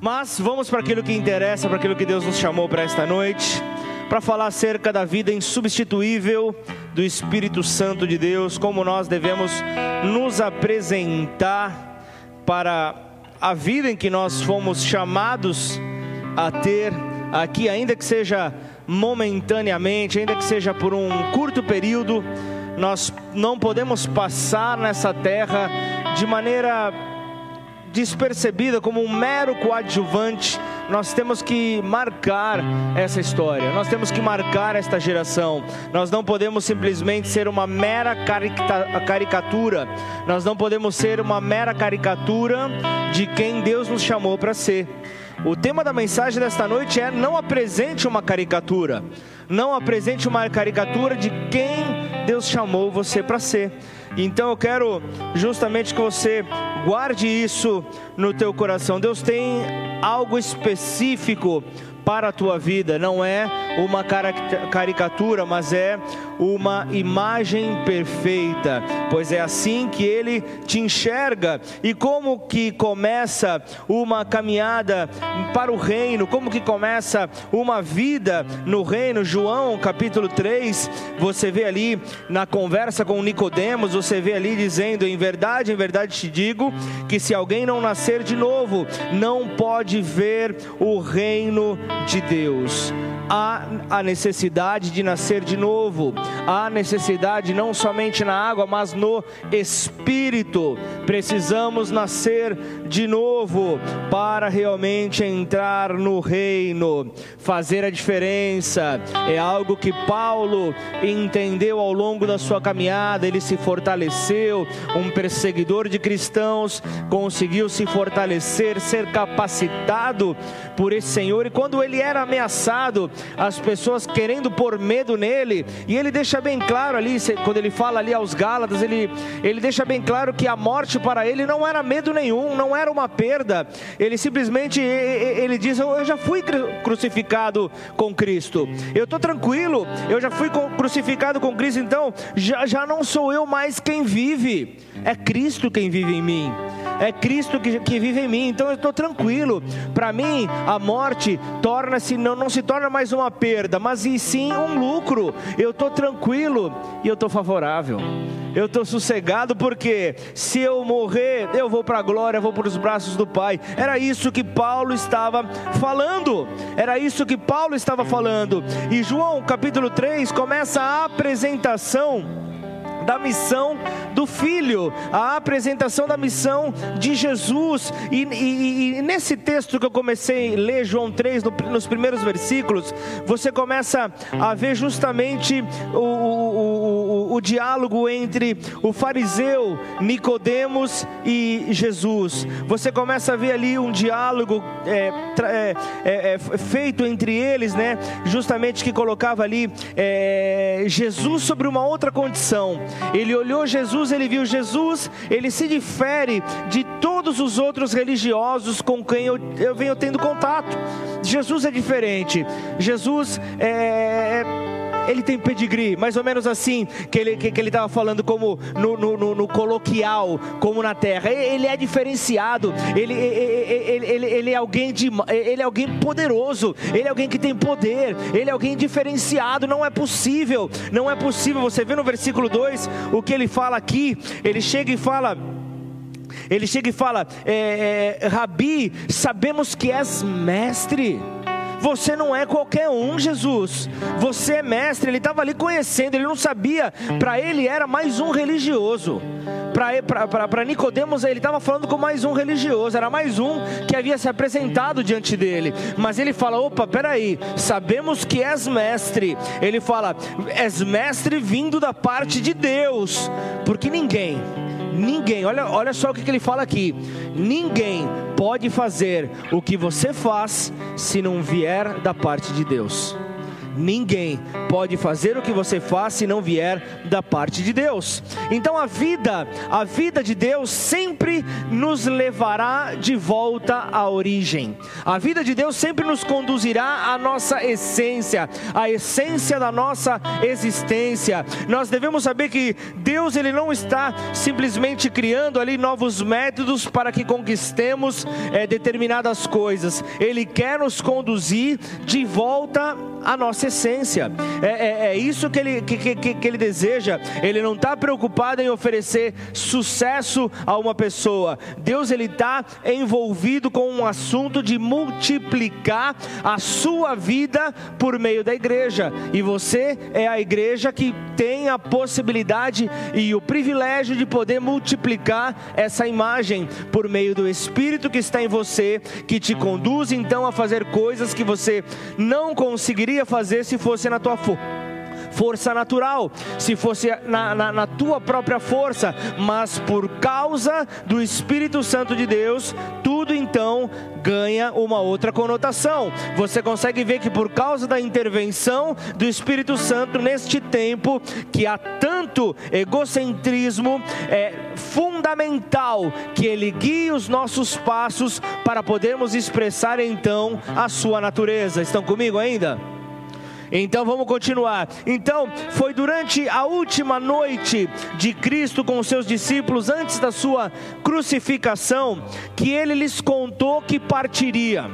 Mas vamos para aquilo que interessa, para aquilo que Deus nos chamou para esta noite, para falar acerca da vida insubstituível do Espírito Santo de Deus, como nós devemos nos apresentar para a vida em que nós fomos chamados a ter aqui, ainda que seja momentaneamente, ainda que seja por um curto período, nós não podemos passar nessa terra de maneira despercebida como um mero coadjuvante, nós temos que marcar essa história, nós temos que marcar esta geração. Nós não podemos simplesmente ser uma mera caricatura, nós não podemos ser uma mera caricatura de quem Deus nos chamou para ser. O tema da mensagem desta noite é: não apresente uma caricatura, não apresente uma caricatura de quem Deus chamou você para ser. Então eu quero justamente que você guarde isso no teu coração. Deus tem algo específico para a tua vida, não é uma caricatura, mas é uma imagem perfeita, pois é assim que ele te enxerga. E como que começa uma caminhada para o reino, como que começa uma vida no reino? João, capítulo 3, você vê ali na conversa com Nicodemos, você vê ali dizendo: "Em verdade, em verdade te digo que se alguém não nascer de novo, não pode ver o reino de Deus. Há a necessidade de nascer de novo, há necessidade não somente na água, mas no espírito. Precisamos nascer de novo para realmente entrar no reino, fazer a diferença. É algo que Paulo entendeu ao longo da sua caminhada, ele se fortaleceu, um perseguidor de cristãos, conseguiu se fortalecer, ser capacitado por esse Senhor, e quando ele era ameaçado, as pessoas querendo pôr medo nele, e ele deixa bem claro ali, quando ele fala ali aos Gálatas, ele, ele deixa bem claro que a morte para ele não era medo nenhum, não era uma perda, ele simplesmente, ele diz, eu já fui crucificado com Cristo, eu estou tranquilo, eu já fui crucificado com Cristo, então já, já não sou eu mais quem vive, é Cristo quem vive em mim é Cristo que, que vive em mim, então eu estou tranquilo. Para mim, a morte torna-se não, não se torna mais uma perda, mas e sim um lucro. Eu estou tranquilo e eu estou favorável. Eu estou sossegado porque se eu morrer, eu vou para a glória, vou para os braços do Pai. Era isso que Paulo estava falando. Era isso que Paulo estava falando. E João capítulo 3 começa a apresentação da missão do Filho, a apresentação da missão de Jesus. E, e, e nesse texto que eu comecei a ler, João 3, no, nos primeiros versículos, você começa a ver justamente o, o, o, o diálogo entre o fariseu Nicodemos e Jesus. Você começa a ver ali um diálogo é, é, é, é, feito entre eles, né? Justamente que colocava ali é, Jesus sobre uma outra condição. Ele olhou Jesus, ele viu Jesus, ele se difere de todos os outros religiosos com quem eu, eu venho tendo contato. Jesus é diferente. Jesus é ele tem pedigree, mais ou menos assim, que ele que, que ele estava falando como no, no, no, no, coloquial, como na terra. Ele é diferenciado, ele, ele, ele, ele, é alguém de, ele é alguém poderoso, ele é alguém que tem poder, ele é alguém diferenciado. Não é possível, não é possível. Você vê no versículo 2 o que ele fala aqui, ele chega e fala. Ele chega e fala: é, é, Rabi, sabemos que és mestre. Você não é qualquer um, Jesus. Você é mestre. Ele estava ali conhecendo, ele não sabia. Para ele era mais um religioso. Para Nicodemos, ele estava falando com mais um religioso. Era mais um que havia se apresentado diante dele. Mas ele fala: opa, peraí, sabemos que és mestre. Ele fala: és mestre vindo da parte de Deus. Porque ninguém Ninguém, olha, olha só o que, que ele fala aqui: ninguém pode fazer o que você faz se não vier da parte de Deus. Ninguém pode fazer o que você faz se não vier da parte de Deus. Então a vida, a vida de Deus sempre nos levará de volta à origem. A vida de Deus sempre nos conduzirá à nossa essência, à essência da nossa existência. Nós devemos saber que Deus ele não está simplesmente criando ali novos métodos para que conquistemos é, determinadas coisas. Ele quer nos conduzir de volta à nossa essência. É, é, é isso que ele, que, que, que ele deseja. Ele não está preocupado em oferecer sucesso a uma pessoa. Deus ele está envolvido com um assunto de multiplicar a sua vida por meio da igreja. E você é a igreja que tem a possibilidade e o privilégio de poder multiplicar essa imagem por meio do Espírito que está em você, que te conduz então a fazer coisas que você não conseguiria fazer se fosse na tua força força natural, se fosse na, na, na tua própria força, mas por causa do Espírito Santo de Deus, tudo então ganha uma outra conotação. Você consegue ver que por causa da intervenção do Espírito Santo neste tempo, que há tanto egocentrismo, é fundamental que ele guie os nossos passos para podermos expressar então a sua natureza. Estão comigo ainda? Então vamos continuar. Então, foi durante a última noite de Cristo com os seus discípulos, antes da sua crucificação, que ele lhes contou que partiria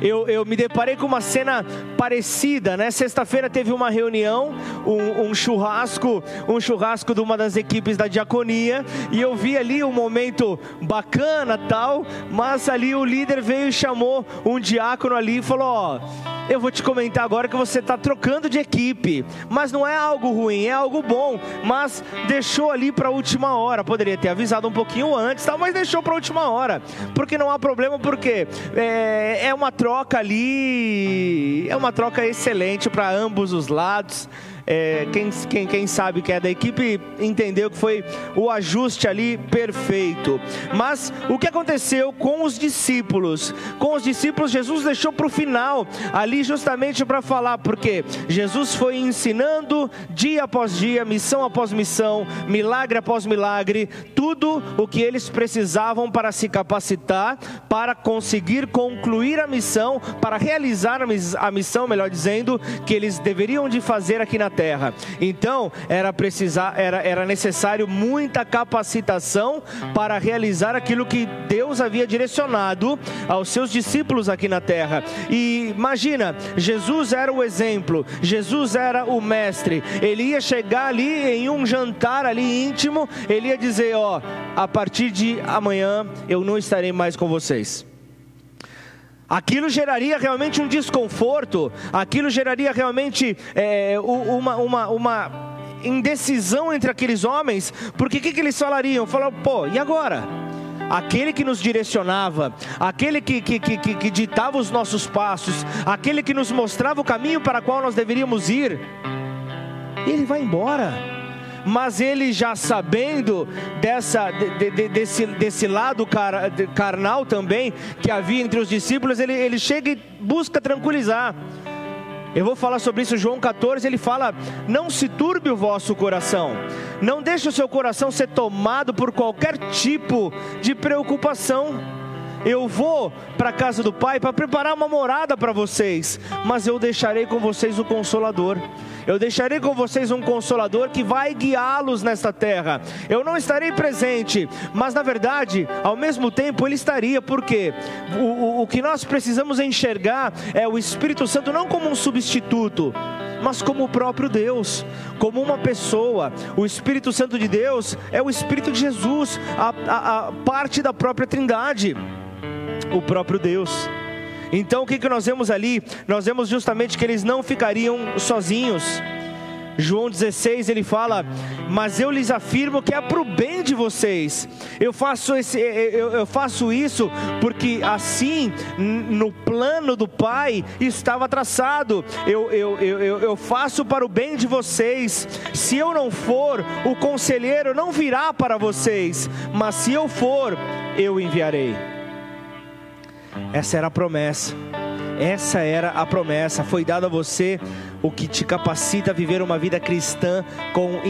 eu, eu me deparei com uma cena parecida, né? Sexta-feira teve uma reunião, um, um, churrasco, um churrasco de uma das equipes da diaconia, e eu vi ali um momento bacana tal, mas ali o líder veio e chamou um diácono ali e falou: Ó, eu vou te comentar agora que você está trocando de equipe, mas não é algo ruim, é algo bom, mas deixou ali para a última hora, poderia ter avisado um pouquinho antes, tal, mas deixou para a última hora, porque não há problema, porque é, é uma troca troca ali. É uma troca excelente para ambos os lados é, quem, quem, quem sabe que é da equipe entendeu que foi o ajuste ali perfeito. Mas o que aconteceu com os discípulos? Com os discípulos, Jesus deixou para o final, ali justamente para falar, porque Jesus foi ensinando dia após dia, missão após missão, milagre após milagre, tudo o que eles precisavam para se capacitar, para conseguir concluir a missão, para realizar a missão, melhor dizendo, que eles deveriam de fazer aqui na terra. Então, era, precisar, era, era necessário muita capacitação para realizar aquilo que Deus havia direcionado aos seus discípulos aqui na terra. E imagina, Jesus era o exemplo, Jesus era o mestre. Ele ia chegar ali em um jantar ali íntimo, ele ia dizer: Ó, a partir de amanhã eu não estarei mais com vocês. Aquilo geraria realmente um desconforto, aquilo geraria realmente é, uma, uma, uma indecisão entre aqueles homens, porque o que, que eles falariam? Falaram, pô, e agora? aquele que nos direcionava, aquele que, que, que, que, ditava os nossos passos, aquele que nos mostrava o caminho para qual nós deveríamos ir, ele vai embora mas ele já sabendo dessa, de, de, desse, desse lado car, carnal também que havia entre os discípulos, ele, ele chega e busca tranquilizar. Eu vou falar sobre isso, João 14, ele fala: Não se turbe o vosso coração, não deixe o seu coração ser tomado por qualquer tipo de preocupação. Eu vou para a casa do Pai para preparar uma morada para vocês, mas eu deixarei com vocês o Consolador. Eu deixarei com vocês um consolador que vai guiá-los nesta terra. Eu não estarei presente, mas na verdade, ao mesmo tempo, ele estaria, porque o, o, o que nós precisamos enxergar é o Espírito Santo não como um substituto, mas como o próprio Deus, como uma pessoa. O Espírito Santo de Deus é o Espírito de Jesus, a, a, a parte da própria Trindade, o próprio Deus. Então o que, que nós vemos ali? Nós vemos justamente que eles não ficariam sozinhos. João 16 ele fala: Mas eu lhes afirmo que é para o bem de vocês. Eu faço, esse, eu, eu faço isso porque assim no plano do Pai estava traçado. Eu, eu, eu, eu faço para o bem de vocês. Se eu não for, o conselheiro não virá para vocês. Mas se eu for, eu enviarei. Essa era a promessa. Essa era a promessa. Foi dado a você o que te capacita a viver uma vida cristã com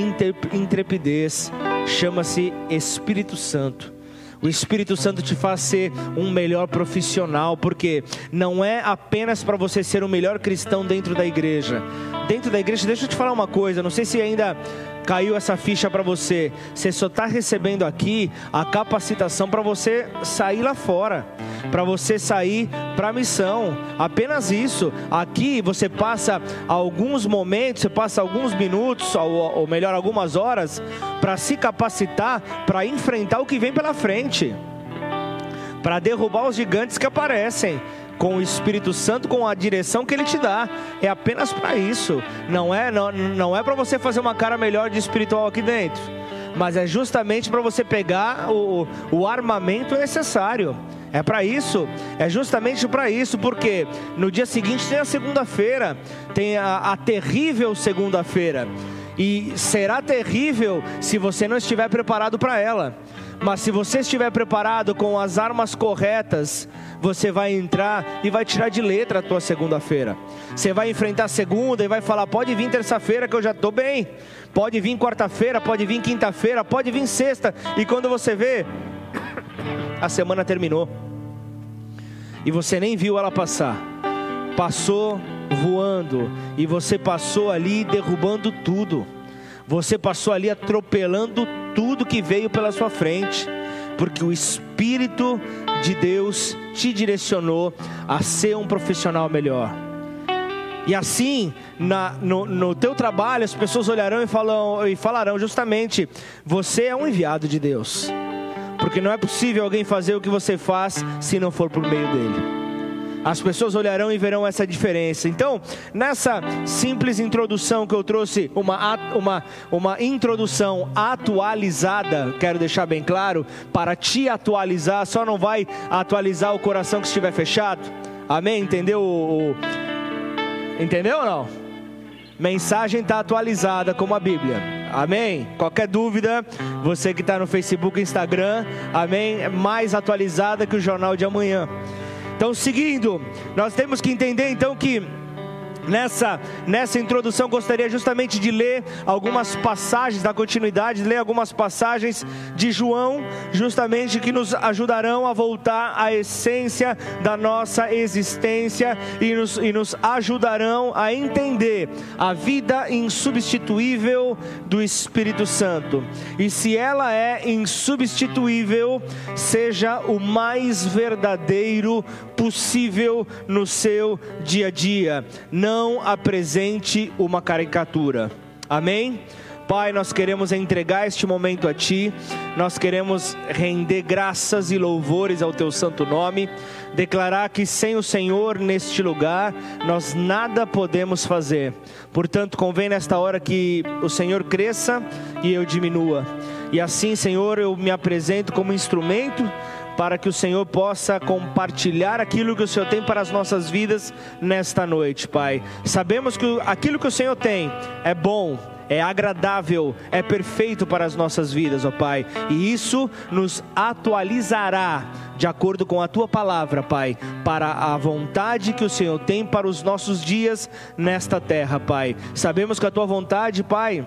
intrepidez. Chama-se Espírito Santo. O Espírito Santo te faz ser um melhor profissional, porque não é apenas para você ser um melhor cristão dentro da igreja. Dentro da igreja, deixa eu te falar uma coisa, não sei se ainda caiu essa ficha para você. Você só está recebendo aqui a capacitação para você sair lá fora, para você sair para a missão. Apenas isso. Aqui você passa alguns momentos, você passa alguns minutos, ou, ou melhor, algumas horas, para se capacitar para enfrentar o que vem pela frente, para derrubar os gigantes que aparecem com o Espírito Santo, com a direção que Ele te dá. É apenas para isso. Não é, não, não é para você fazer uma cara melhor de espiritual aqui dentro. Mas é justamente para você pegar o, o armamento necessário. É para isso, é justamente para isso, porque no dia seguinte tem a segunda-feira, tem a, a terrível segunda-feira, e será terrível se você não estiver preparado para ela. Mas se você estiver preparado com as armas corretas, você vai entrar e vai tirar de letra a tua segunda-feira. Você vai enfrentar segunda e vai falar: pode vir terça-feira que eu já estou bem. Pode vir quarta-feira, pode vir quinta-feira, pode vir sexta. E quando você vê, a semana terminou. E você nem viu ela passar. Passou voando. E você passou ali derrubando tudo. Você passou ali atropelando tudo que veio pela sua frente, porque o Espírito de Deus te direcionou a ser um profissional melhor. E assim, na, no, no teu trabalho, as pessoas olharão e, falam, e falarão justamente: você é um enviado de Deus. Porque não é possível alguém fazer o que você faz se não for por meio dele. As pessoas olharão e verão essa diferença. Então, nessa simples introdução que eu trouxe, uma, uma, uma introdução atualizada, quero deixar bem claro, para te atualizar, só não vai atualizar o coração que estiver fechado. Amém? Entendeu? Entendeu ou não? Mensagem está atualizada como a Bíblia. Amém? Qualquer dúvida, você que está no Facebook, Instagram, amém? É mais atualizada que o jornal de amanhã. Então, seguindo, nós temos que entender então que Nessa, nessa introdução, gostaria justamente de ler algumas passagens, da continuidade, ler algumas passagens de João, justamente que nos ajudarão a voltar à essência da nossa existência e nos, e nos ajudarão a entender a vida insubstituível do Espírito Santo. E se ela é insubstituível, seja o mais verdadeiro possível no seu dia a dia. Não apresente uma caricatura. Amém? Pai, nós queremos entregar este momento a Ti, nós queremos render graças e louvores ao Teu santo nome, declarar que sem o Senhor neste lugar nós nada podemos fazer. Portanto, convém nesta hora que o Senhor cresça e eu diminua. E assim, Senhor, eu me apresento como instrumento para que o Senhor possa compartilhar aquilo que o Senhor tem para as nossas vidas nesta noite, Pai. Sabemos que aquilo que o Senhor tem é bom, é agradável, é perfeito para as nossas vidas, ó Pai, e isso nos atualizará de acordo com a tua palavra, Pai, para a vontade que o Senhor tem para os nossos dias nesta terra, Pai. Sabemos que a tua vontade, Pai,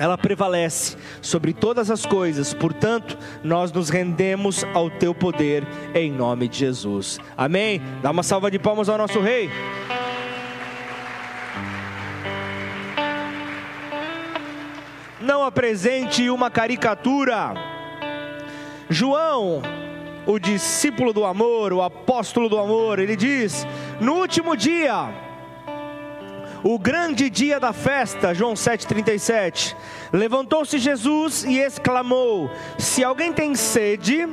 ela prevalece sobre todas as coisas, portanto, nós nos rendemos ao teu poder em nome de Jesus. Amém? Dá uma salva de palmas ao nosso rei. Não apresente uma caricatura. João, o discípulo do amor, o apóstolo do amor, ele diz: no último dia, o grande dia da festa, João 7,37. Levantou-se Jesus e exclamou: Se alguém tem sede,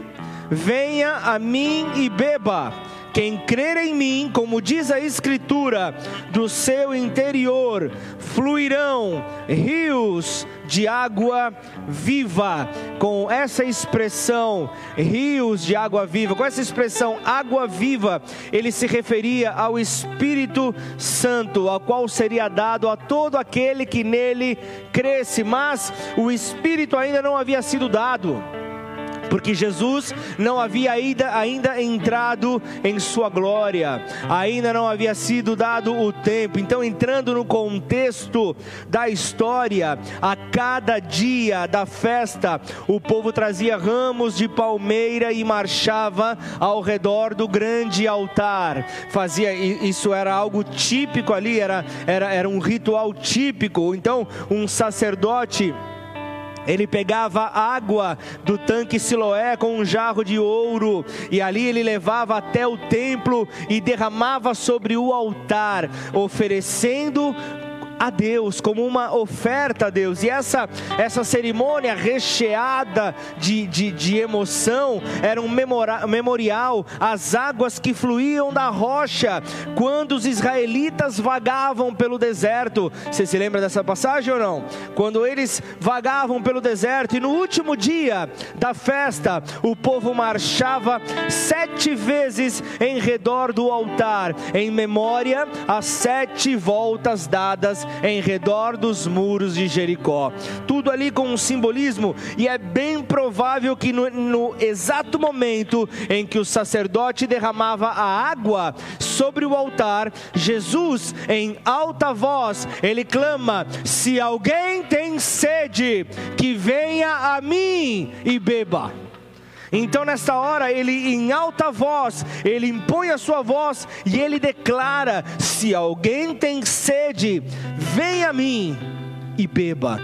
venha a mim e beba. Quem crer em mim, como diz a Escritura, do seu interior fluirão rios de água viva. Com essa expressão, rios de água viva, com essa expressão água viva, ele se referia ao Espírito Santo, ao qual seria dado a todo aquele que nele cresce, mas o Espírito ainda não havia sido dado porque Jesus não havia ainda, entrado em sua glória, ainda não havia sido dado o tempo. Então, entrando no contexto da história, a cada dia da festa, o povo trazia ramos de palmeira e marchava ao redor do grande altar. Fazia isso era algo típico ali, era, era, era um ritual típico. Então, um sacerdote ele pegava água do tanque Siloé com um jarro de ouro, e ali ele levava até o templo e derramava sobre o altar, oferecendo a Deus, como uma oferta a Deus. E essa, essa cerimônia recheada de, de, de emoção era um memorial às águas que fluíam da rocha quando os israelitas vagavam pelo deserto. Você se lembra dessa passagem ou não? Quando eles vagavam pelo deserto e no último dia da festa, o povo marchava sete vezes em redor do altar, em memória às sete voltas dadas em redor dos muros de Jericó. Tudo ali com um simbolismo, e é bem provável que no, no exato momento em que o sacerdote derramava a água sobre o altar, Jesus, em alta voz, ele clama: Se alguém tem sede, que venha a mim e beba. Então, nesta hora, ele em alta voz, ele impõe a sua voz e ele declara: Se alguém tem sede, venha a mim e beba,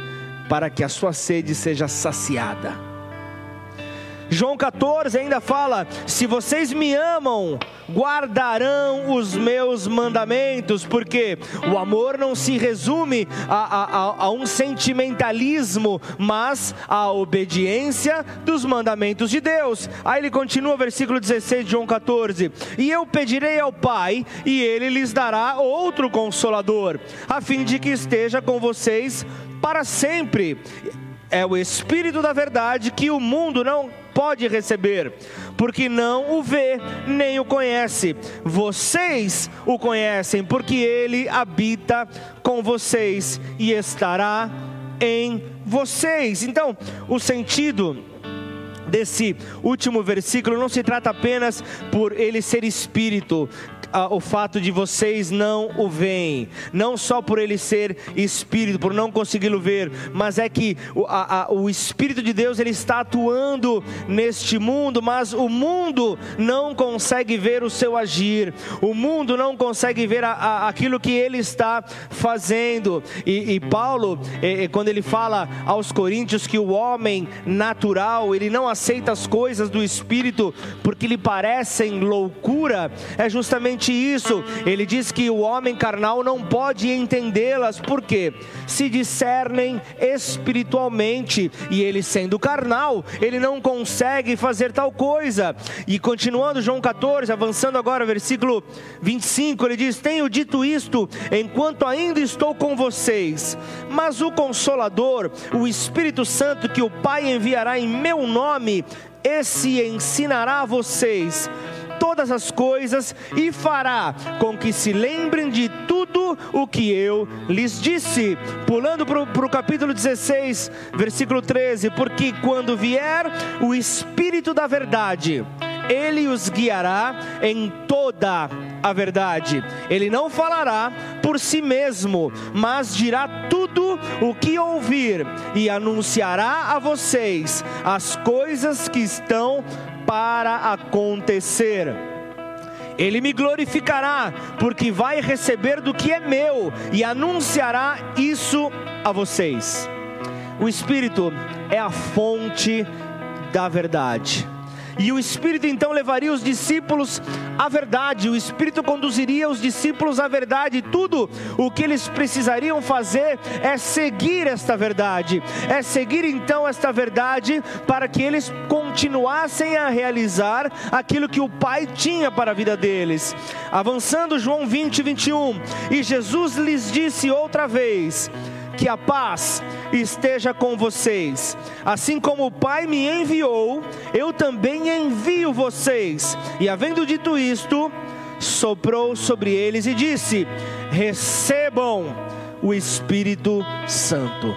para que a sua sede seja saciada. João 14 ainda fala: Se vocês me amam, guardarão os meus mandamentos, porque o amor não se resume a, a, a um sentimentalismo, mas a obediência dos mandamentos de Deus. Aí ele continua, versículo 16 de João 14: E eu pedirei ao Pai, e ele lhes dará outro consolador, a fim de que esteja com vocês para sempre. É o Espírito da Verdade que o mundo não pode receber, porque não o vê nem o conhece. Vocês o conhecem, porque ele habita com vocês e estará em vocês. Então, o sentido desse último versículo não se trata apenas por ele ser espírito, o fato de vocês não o veem, não só por ele ser espírito, por não consegui-lo ver, mas é que o, a, a, o Espírito de Deus ele está atuando neste mundo, mas o mundo não consegue ver o seu agir, o mundo não consegue ver a, aquilo que ele está fazendo. E, e Paulo, quando ele fala aos Coríntios que o homem natural ele não aceita as coisas do Espírito porque lhe parecem loucura, é justamente isso. Ele diz que o homem carnal não pode entendê-las, porque se discernem espiritualmente, e ele sendo carnal, ele não consegue fazer tal coisa. E continuando João 14, avançando agora, versículo 25, ele diz: Tenho dito isto enquanto ainda estou com vocês, mas o Consolador, o Espírito Santo que o Pai enviará em meu nome, esse ensinará a vocês todas as coisas e fará com que se lembrem de tudo o que eu lhes disse. Pulando para o capítulo 16, versículo 13: Porque quando vier o Espírito da Verdade, ele os guiará em toda a verdade. Ele não falará por si mesmo, mas dirá tudo o que ouvir e anunciará a vocês as coisas que estão para acontecer. Ele me glorificará, porque vai receber do que é meu e anunciará isso a vocês. O Espírito é a fonte da verdade. E o Espírito então levaria os discípulos à verdade, o Espírito conduziria os discípulos à verdade. Tudo o que eles precisariam fazer é seguir esta verdade, é seguir então esta verdade para que eles continuassem a realizar aquilo que o Pai tinha para a vida deles. Avançando, João 20, 21. E Jesus lhes disse outra vez: que a paz esteja com vocês. Assim como o Pai me enviou, eu também envio vocês. E havendo dito isto, soprou sobre eles e disse: Recebam o Espírito Santo.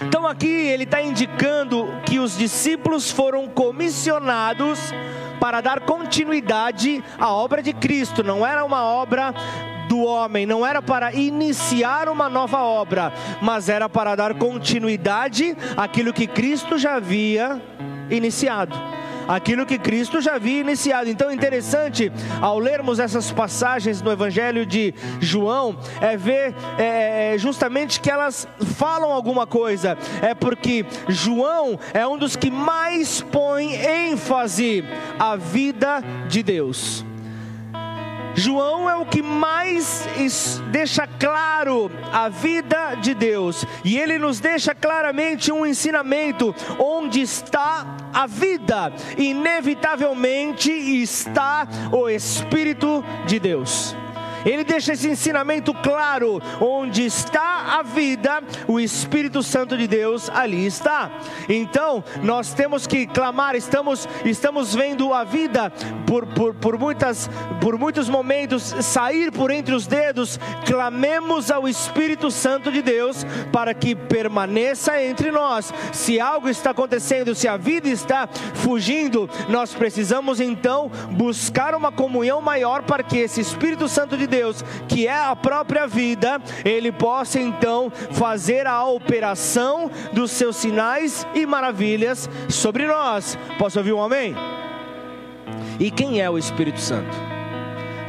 Então aqui ele está indicando que os discípulos foram comissionados para dar continuidade à obra de Cristo, não era uma obra do homem, não era para iniciar uma nova obra, mas era para dar continuidade àquilo que Cristo já havia iniciado aquilo que Cristo já havia iniciado. Então, interessante, ao lermos essas passagens no Evangelho de João, é ver é, é, justamente que elas falam alguma coisa. É porque João é um dos que mais põe ênfase à vida de Deus. João é o que mais deixa claro a vida de Deus, e ele nos deixa claramente um ensinamento onde está a vida, inevitavelmente está o Espírito de Deus. Ele deixa esse ensinamento claro: onde está a vida, o Espírito Santo de Deus ali está. Então, nós temos que clamar, estamos, estamos vendo a vida por, por, por, muitas, por muitos momentos sair por entre os dedos, clamemos ao Espírito Santo de Deus para que permaneça entre nós. Se algo está acontecendo, se a vida está fugindo, nós precisamos então buscar uma comunhão maior para que esse Espírito Santo de Deus, que é a própria vida, ele possa então fazer a operação dos seus sinais e maravilhas sobre nós. Posso ouvir um amém? E quem é o Espírito Santo?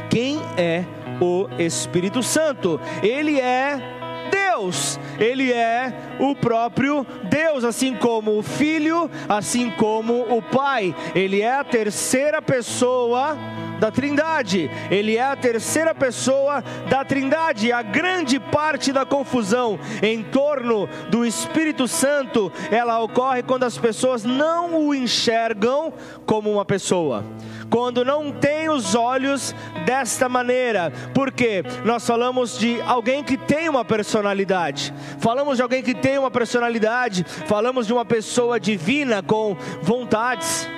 Quem é o Espírito Santo? Ele é Deus, Ele é o próprio Deus, assim como o Filho, assim como o Pai, Ele é a terceira pessoa da Trindade. Ele é a terceira pessoa da Trindade. A grande parte da confusão em torno do Espírito Santo, ela ocorre quando as pessoas não o enxergam como uma pessoa. Quando não tem os olhos desta maneira, porque nós falamos de alguém que tem uma personalidade, falamos de alguém que tem uma personalidade, falamos de uma pessoa divina com vontades,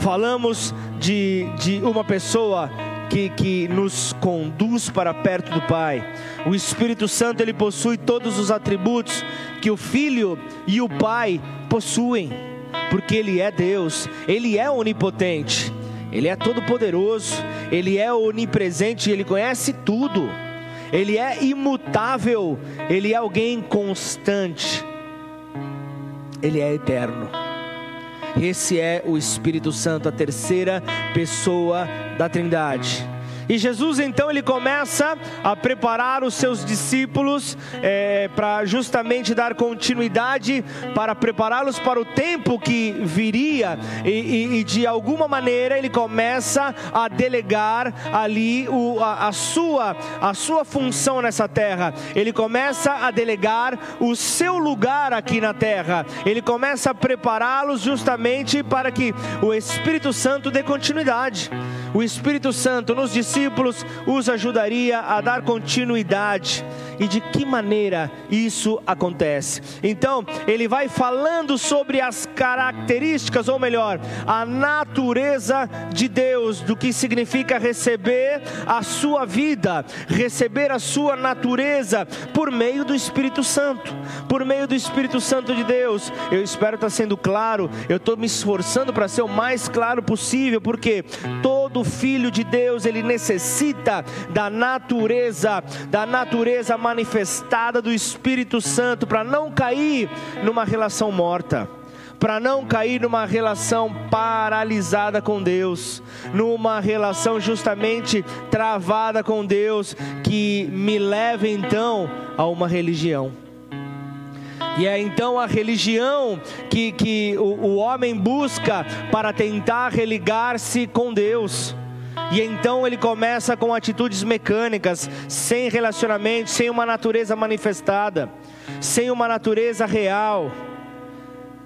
falamos de, de uma pessoa que, que, nos conduz para perto do Pai. O Espírito Santo ele possui todos os atributos que o Filho e o Pai possuem, porque Ele é Deus, Ele é onipotente, Ele é todo-poderoso, Ele é onipresente, Ele conhece tudo, Ele é imutável, Ele é alguém constante, Ele é eterno. Esse é o Espírito Santo, a terceira pessoa da Trindade. E Jesus então ele começa a preparar os seus discípulos é, para justamente dar continuidade, para prepará-los para o tempo que viria e, e, e, de alguma maneira ele começa a delegar ali o, a, a, sua a sua função nessa terra. Ele começa a delegar o seu lugar aqui na terra. Ele começa a prepará-los justamente para que o Espírito Santo dê continuidade. O Espírito Santo nos discípulos os ajudaria a dar continuidade. E de que maneira isso acontece? Então, ele vai falando sobre as características, ou melhor, a natureza de Deus, do que significa receber a sua vida, receber a sua natureza por meio do Espírito Santo, por meio do Espírito Santo de Deus. Eu espero estar sendo claro, eu estou me esforçando para ser o mais claro possível, porque todo todo filho de Deus, ele necessita da natureza, da natureza manifestada do Espírito Santo para não cair numa relação morta para não cair numa relação paralisada com Deus, numa relação justamente travada com Deus, que me leva então a uma religião. E é então a religião que, que o, o homem busca para tentar religar-se com Deus. E então ele começa com atitudes mecânicas, sem relacionamento, sem uma natureza manifestada, sem uma natureza real.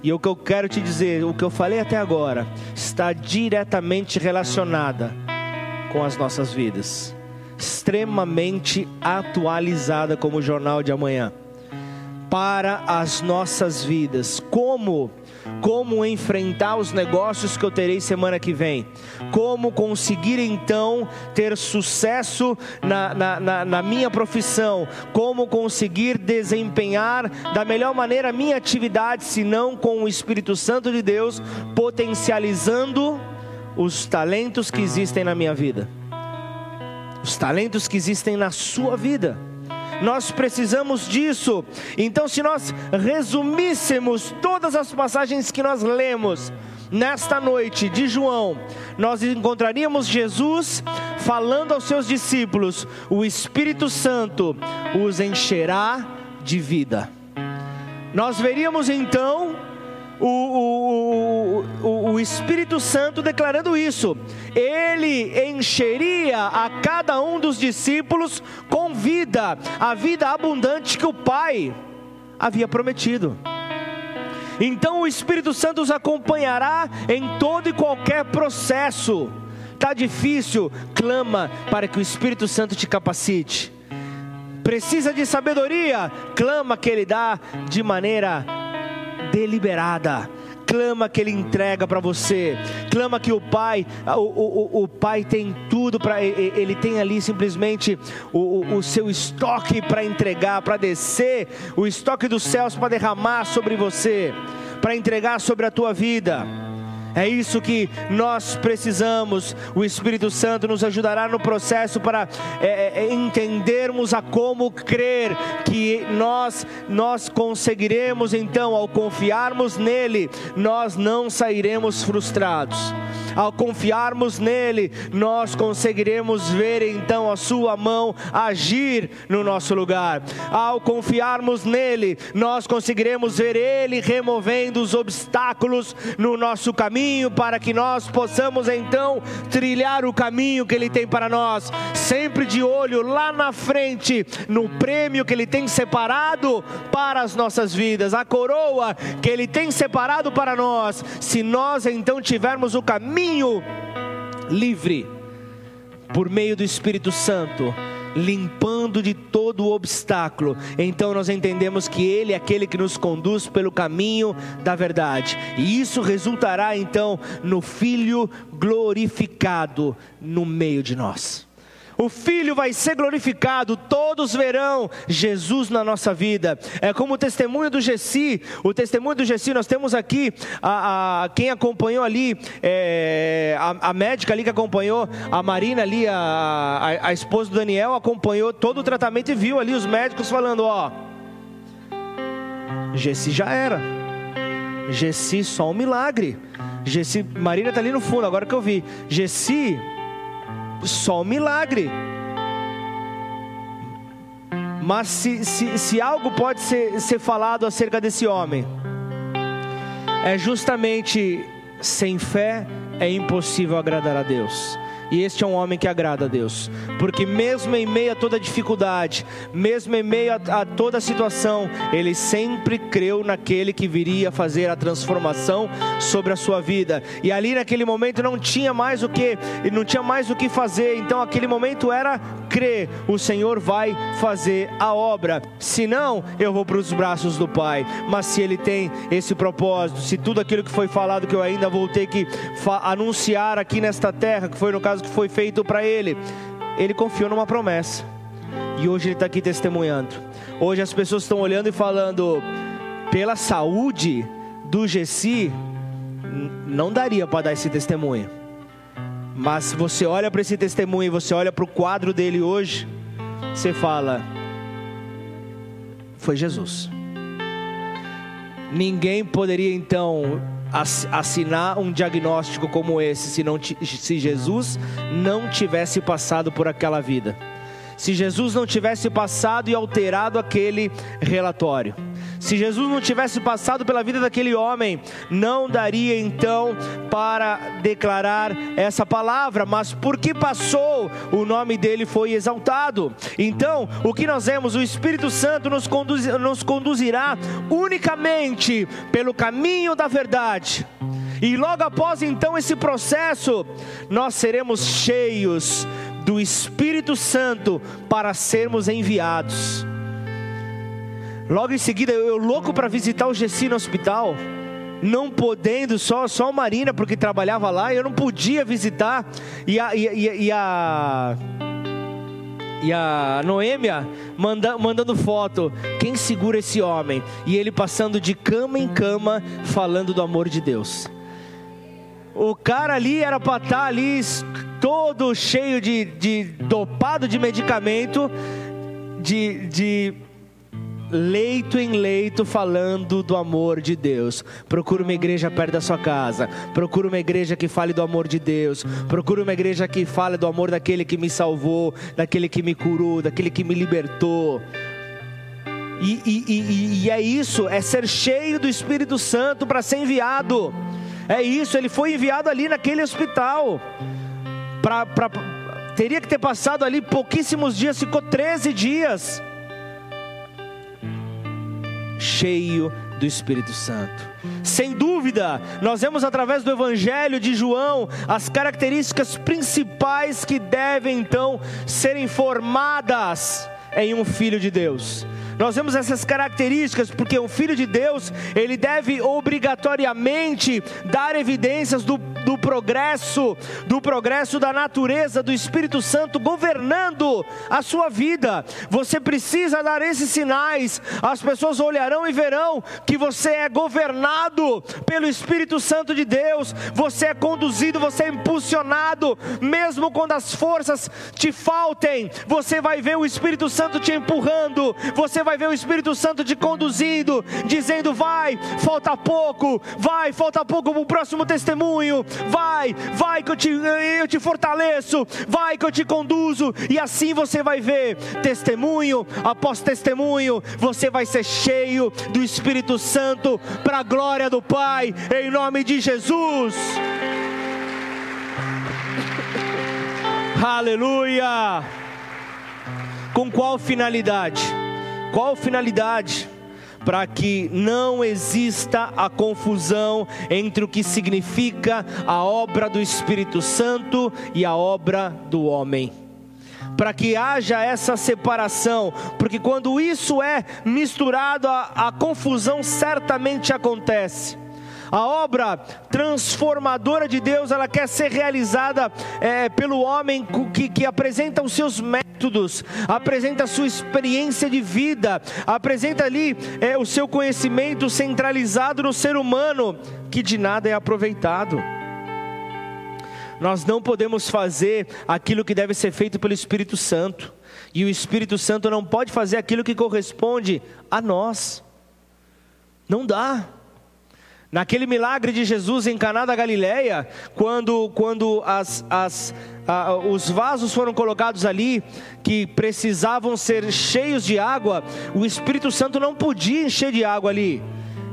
E o que eu quero te dizer, o que eu falei até agora, está diretamente relacionada com as nossas vidas, extremamente atualizada como o jornal de amanhã para as nossas vidas. Como? Como enfrentar os negócios que eu terei semana que vem? Como conseguir então ter sucesso na, na, na, na minha profissão? Como conseguir desempenhar da melhor maneira a minha atividade, se não com o Espírito Santo de Deus potencializando os talentos que existem na minha vida? Os talentos que existem na sua vida nós precisamos disso. Então, se nós resumíssemos todas as passagens que nós lemos nesta noite de João, nós encontraríamos Jesus falando aos seus discípulos: o Espírito Santo os encherá de vida. Nós veríamos então o, o, o, o, Espírito Santo declarando isso. Ele encheria a cada um dos discípulos com vida, a vida abundante que o Pai havia prometido. Então o Espírito Santo os acompanhará em todo e qualquer processo. Está difícil, clama para que o Espírito Santo te capacite. Precisa de sabedoria, clama que Ele dá de maneira deliberada. Clama que Ele entrega para você. Clama que o Pai, o, o, o Pai tem tudo para Ele tem ali simplesmente o, o seu estoque para entregar, para descer, o estoque dos céus para derramar sobre você, para entregar sobre a tua vida. É isso que nós precisamos. O Espírito Santo nos ajudará no processo para é, é, é, entendermos a como crer que nós nós conseguiremos então ao confiarmos nele, nós não sairemos frustrados. Ao confiarmos nele, nós conseguiremos ver então a sua mão agir no nosso lugar. Ao confiarmos nele, nós conseguiremos ver ele removendo os obstáculos no nosso caminho para que nós possamos então trilhar o caminho que ele tem para nós, sempre de olho lá na frente no prêmio que ele tem separado para as nossas vidas, a coroa que ele tem separado para nós. Se nós então tivermos o caminho caminho livre por meio do Espírito Santo, limpando de todo obstáculo. Então nós entendemos que Ele é aquele que nos conduz pelo caminho da verdade, e isso resultará então no Filho glorificado no meio de nós o Filho vai ser glorificado, todos verão Jesus na nossa vida. É como o testemunho do Gessi, o testemunho do Gessi, nós temos aqui a, a quem acompanhou ali, é, a, a, médica ali que acompanhou, a Marina ali, a, a, a esposa do Daniel, acompanhou todo o tratamento e viu ali os médicos falando: ó, Gessi já era, Gessi só um milagre. Gessi, Marina está ali no fundo, agora que eu vi. Gessi só um milagre. Mas se, se, se algo pode ser, ser falado acerca desse homem, é justamente sem fé é impossível agradar a Deus. E este é um homem que agrada a Deus, porque mesmo em meio a toda dificuldade, mesmo em meio a, a toda situação, ele sempre creu naquele que viria fazer a transformação sobre a sua vida. E ali naquele momento não tinha mais o que, não tinha mais o que fazer. Então aquele momento era crer, o Senhor vai fazer a obra. Se não, eu vou para os braços do Pai. Mas se ele tem esse propósito, se tudo aquilo que foi falado que eu ainda vou ter que anunciar aqui nesta terra, que foi no caso caso que foi feito para ele, ele confiou numa promessa. E hoje ele está aqui testemunhando. Hoje as pessoas estão olhando e falando, pela saúde do Gessi, não daria para dar esse testemunho. Mas você olha para esse testemunho, você olha para o quadro dele hoje, você fala: foi Jesus. Ninguém poderia então assinar um diagnóstico como esse se, não, se Jesus não tivesse passado por aquela vida. Se Jesus não tivesse passado e alterado aquele relatório. Se Jesus não tivesse passado pela vida daquele homem, não daria então para declarar essa palavra, mas porque passou, o nome dele foi exaltado. Então, o que nós vemos, o Espírito Santo nos, conduz, nos conduzirá unicamente pelo caminho da verdade. E logo após então esse processo, nós seremos cheios do Espírito Santo para sermos enviados Logo em seguida, eu, eu louco para visitar o Gessi no hospital não podendo, só, só Marina, porque trabalhava lá, eu não podia visitar, e a, e, e, e a, e a Noêmia manda, mandando foto, quem segura esse homem? E ele passando de cama em cama, falando do amor de Deus. O cara ali era para estar tá ali todo cheio de, de dopado de medicamento, de, de leito em leito falando do amor de Deus. Procura uma igreja perto da sua casa. Procura uma igreja que fale do amor de Deus. Procura uma igreja que fale do amor daquele que me salvou, daquele que me curou, daquele que me libertou. E, e, e, e é isso, é ser cheio do Espírito Santo para ser enviado. É isso, ele foi enviado ali naquele hospital. Pra, pra, teria que ter passado ali pouquíssimos dias, ficou 13 dias cheio do Espírito Santo. Sem dúvida, nós vemos através do Evangelho de João as características principais que devem então serem formadas em um filho de Deus. Nós vemos essas características porque um filho de Deus, ele deve obrigatoriamente dar evidências do, do progresso, do progresso da natureza do Espírito Santo governando a sua vida. Você precisa dar esses sinais, as pessoas olharão e verão que você é governado pelo Espírito Santo de Deus, você é conduzido, você é impulsionado, mesmo quando as forças te faltem, você vai ver o Espírito Santo te empurrando, você vai ver o Espírito Santo te conduzindo, dizendo: vai, falta pouco, vai, falta pouco para o próximo testemunho, vai, vai que eu te, eu te fortaleço, vai que eu te conduzo, e assim você vai ver, testemunho após testemunho, você vai ser cheio do Espírito Santo, para a glória do Pai, em nome de Jesus. Aleluia! Com qual finalidade? Qual finalidade? Para que não exista a confusão entre o que significa a obra do Espírito Santo e a obra do homem para que haja essa separação, porque quando isso é misturado, a, a confusão certamente acontece. A obra transformadora de Deus, ela quer ser realizada é, pelo homem que, que apresenta os seus métodos, apresenta a sua experiência de vida, apresenta ali é, o seu conhecimento centralizado no ser humano, que de nada é aproveitado. Nós não podemos fazer aquilo que deve ser feito pelo Espírito Santo, e o Espírito Santo não pode fazer aquilo que corresponde a nós. Não dá. Naquele milagre de Jesus em Caná da Galileia, quando, quando as, as, a, os vasos foram colocados ali, que precisavam ser cheios de água, o Espírito Santo não podia encher de água ali.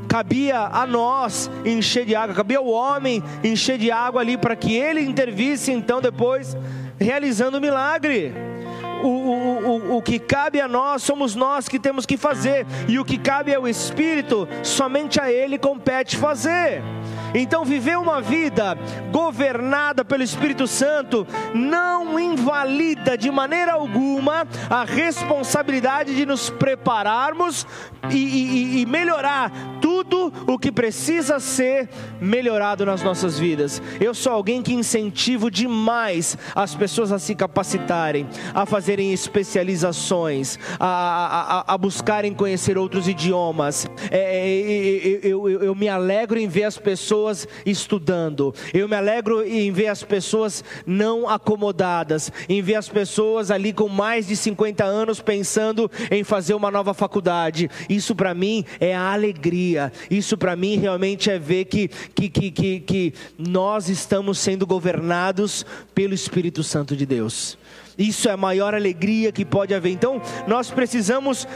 Cabia a nós encher de água, cabia ao homem encher de água ali para que ele intervisse então depois realizando o milagre o, o, o, que cabe a nós, somos nós que temos que fazer, e o que cabe ao Espírito, somente a Ele compete fazer. Então, viver uma vida governada pelo Espírito Santo não invalida de maneira alguma a responsabilidade de nos prepararmos e, e, e melhorar tudo o que precisa ser melhorado nas nossas vidas. Eu sou alguém que incentivo demais as pessoas a se capacitarem, a fazerem especializações, a, a, a buscarem conhecer outros idiomas. É, é, eu, eu, eu me alegro em ver as pessoas estudando, eu me alegro em ver as pessoas não acomodadas, em ver as pessoas ali com mais de 50 anos pensando em fazer uma nova faculdade. Isso para mim é a alegria, isso para mim realmente é ver que, que, que, que, que nós estamos sendo governados pelo Espírito Santo de Deus. Isso é a maior alegria que pode haver. Então, nós precisamos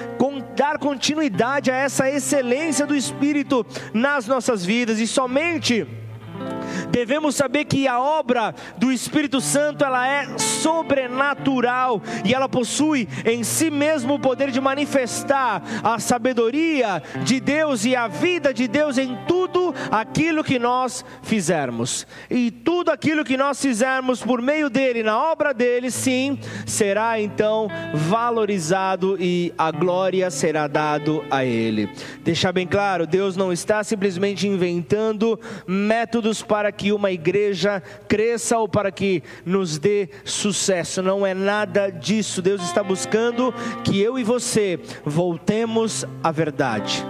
dar continuidade a essa excelência do Espírito nas nossas vidas e somente devemos saber que a obra do Espírito Santo ela é sobrenatural e ela possui em si mesmo o poder de manifestar a sabedoria de Deus e a vida de Deus em tudo aquilo que nós fizermos. E tudo aquilo que nós fizermos por meio dele, na obra dele, sim, será então valorizado e a glória será dado a ele. Deixar bem claro, Deus não está simplesmente inventando métodos para que uma igreja cresça ou para que nos dê sucesso. Não é nada disso. Deus está buscando que eu e você voltemos à verdade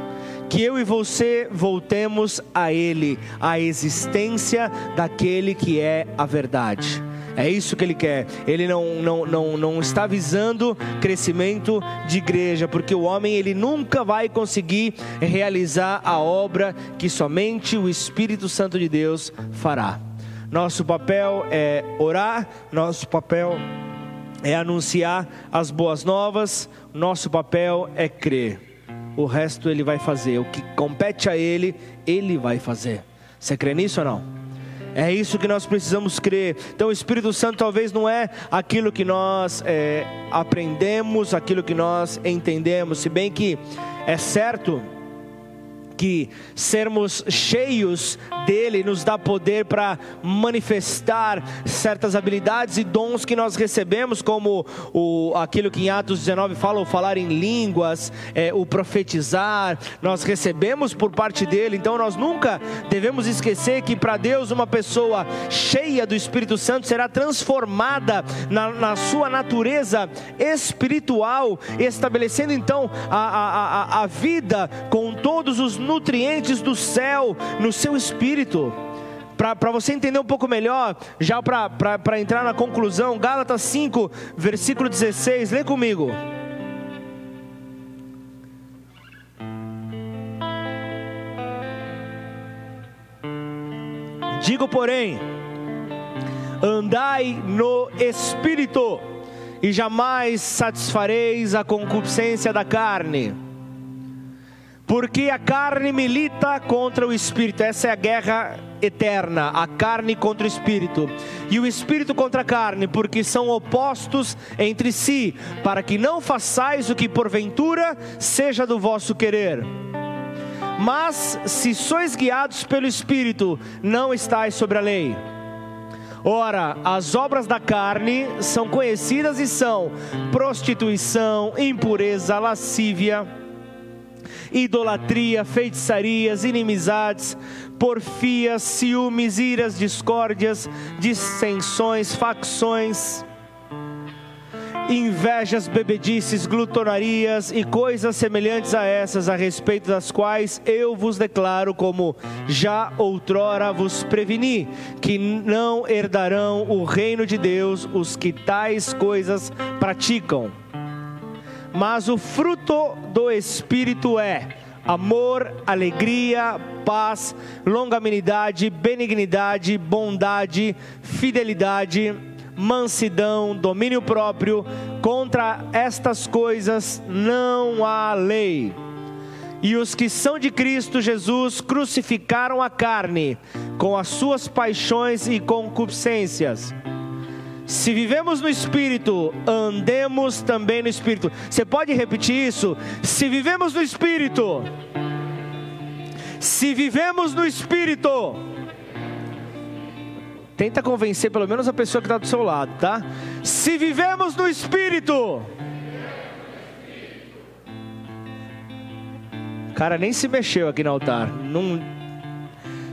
que eu e você voltemos a Ele, à existência daquele que é a verdade. É isso que ele quer. Ele não, não, não, não está visando crescimento de igreja, porque o homem ele nunca vai conseguir realizar a obra que somente o Espírito Santo de Deus fará. Nosso papel é orar, nosso papel é anunciar as boas novas, nosso papel é crer. O resto ele vai fazer, o que compete a ele, ele vai fazer. Você crê nisso ou não? É isso que nós precisamos crer. Então, o Espírito Santo talvez não é aquilo que nós é, aprendemos, aquilo que nós entendemos, se bem que é certo que sermos cheios dele nos dá poder para manifestar certas habilidades e dons que nós recebemos, como o, aquilo que em Atos 19 fala, o falar em línguas, é, o profetizar, nós recebemos por parte dele, então nós nunca devemos esquecer que para Deus uma pessoa cheia do Espírito Santo será transformada na, na sua natureza espiritual, estabelecendo então a, a, a, a vida com todos os nutrientes do céu no seu espírito. Para você entender um pouco melhor, já para entrar na conclusão, Gálatas 5, versículo 16, lê comigo. Digo, porém, andai no espírito, e jamais satisfareis a concupiscência da carne porque a carne milita contra o espírito, essa é a guerra eterna, a carne contra o espírito, e o espírito contra a carne, porque são opostos entre si, para que não façais o que porventura seja do vosso querer. Mas se sois guiados pelo espírito, não estáis sobre a lei. Ora, as obras da carne são conhecidas e são prostituição, impureza, lascívia, idolatria, feitiçarias, inimizades, porfias, ciúmes, iras, discórdias, dissensões, facções, invejas, bebedices, glutonarias e coisas semelhantes a essas, a respeito das quais eu vos declaro, como já outrora vos preveni, que não herdarão o reino de Deus os que tais coisas praticam mas o fruto do Espírito é amor, alegria, paz, longanimidade, benignidade, bondade, fidelidade, mansidão, domínio próprio. Contra estas coisas não há lei. E os que são de Cristo Jesus crucificaram a carne com as suas paixões e concupiscências. Se vivemos no Espírito, andemos também no Espírito. Você pode repetir isso? Se vivemos no Espírito, se vivemos no Espírito, tenta convencer pelo menos a pessoa que está do seu lado, tá? Se vivemos no Espírito, cara nem se mexeu aqui no altar. Não...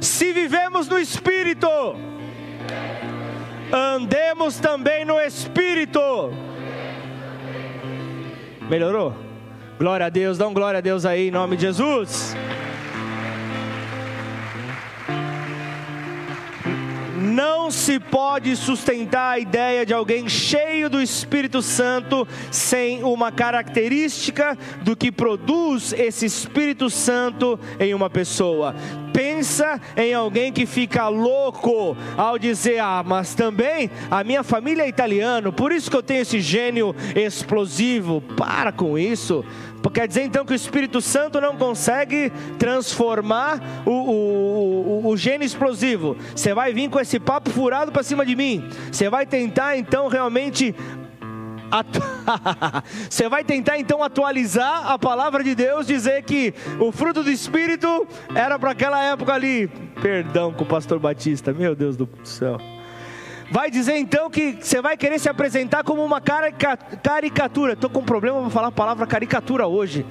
Se vivemos no Espírito, andemos também no Espírito. Melhorou? Glória a Deus, dá um glória a Deus aí em nome de Jesus. Não se pode sustentar a ideia de alguém cheio do Espírito Santo sem uma característica do que produz esse Espírito Santo em uma pessoa Pensa em alguém que fica louco ao dizer: Ah, mas também a minha família é italiana, por isso que eu tenho esse gênio explosivo. Para com isso. Quer dizer então que o Espírito Santo não consegue transformar o, o, o, o gênio explosivo. Você vai vir com esse papo furado para cima de mim. Você vai tentar então realmente Você vai tentar então atualizar a palavra de Deus, dizer que o fruto do Espírito era para aquela época ali. Perdão com o pastor Batista, meu Deus do céu. Vai dizer então que você vai querer se apresentar como uma caricatura. Estou com problema para falar a palavra caricatura hoje.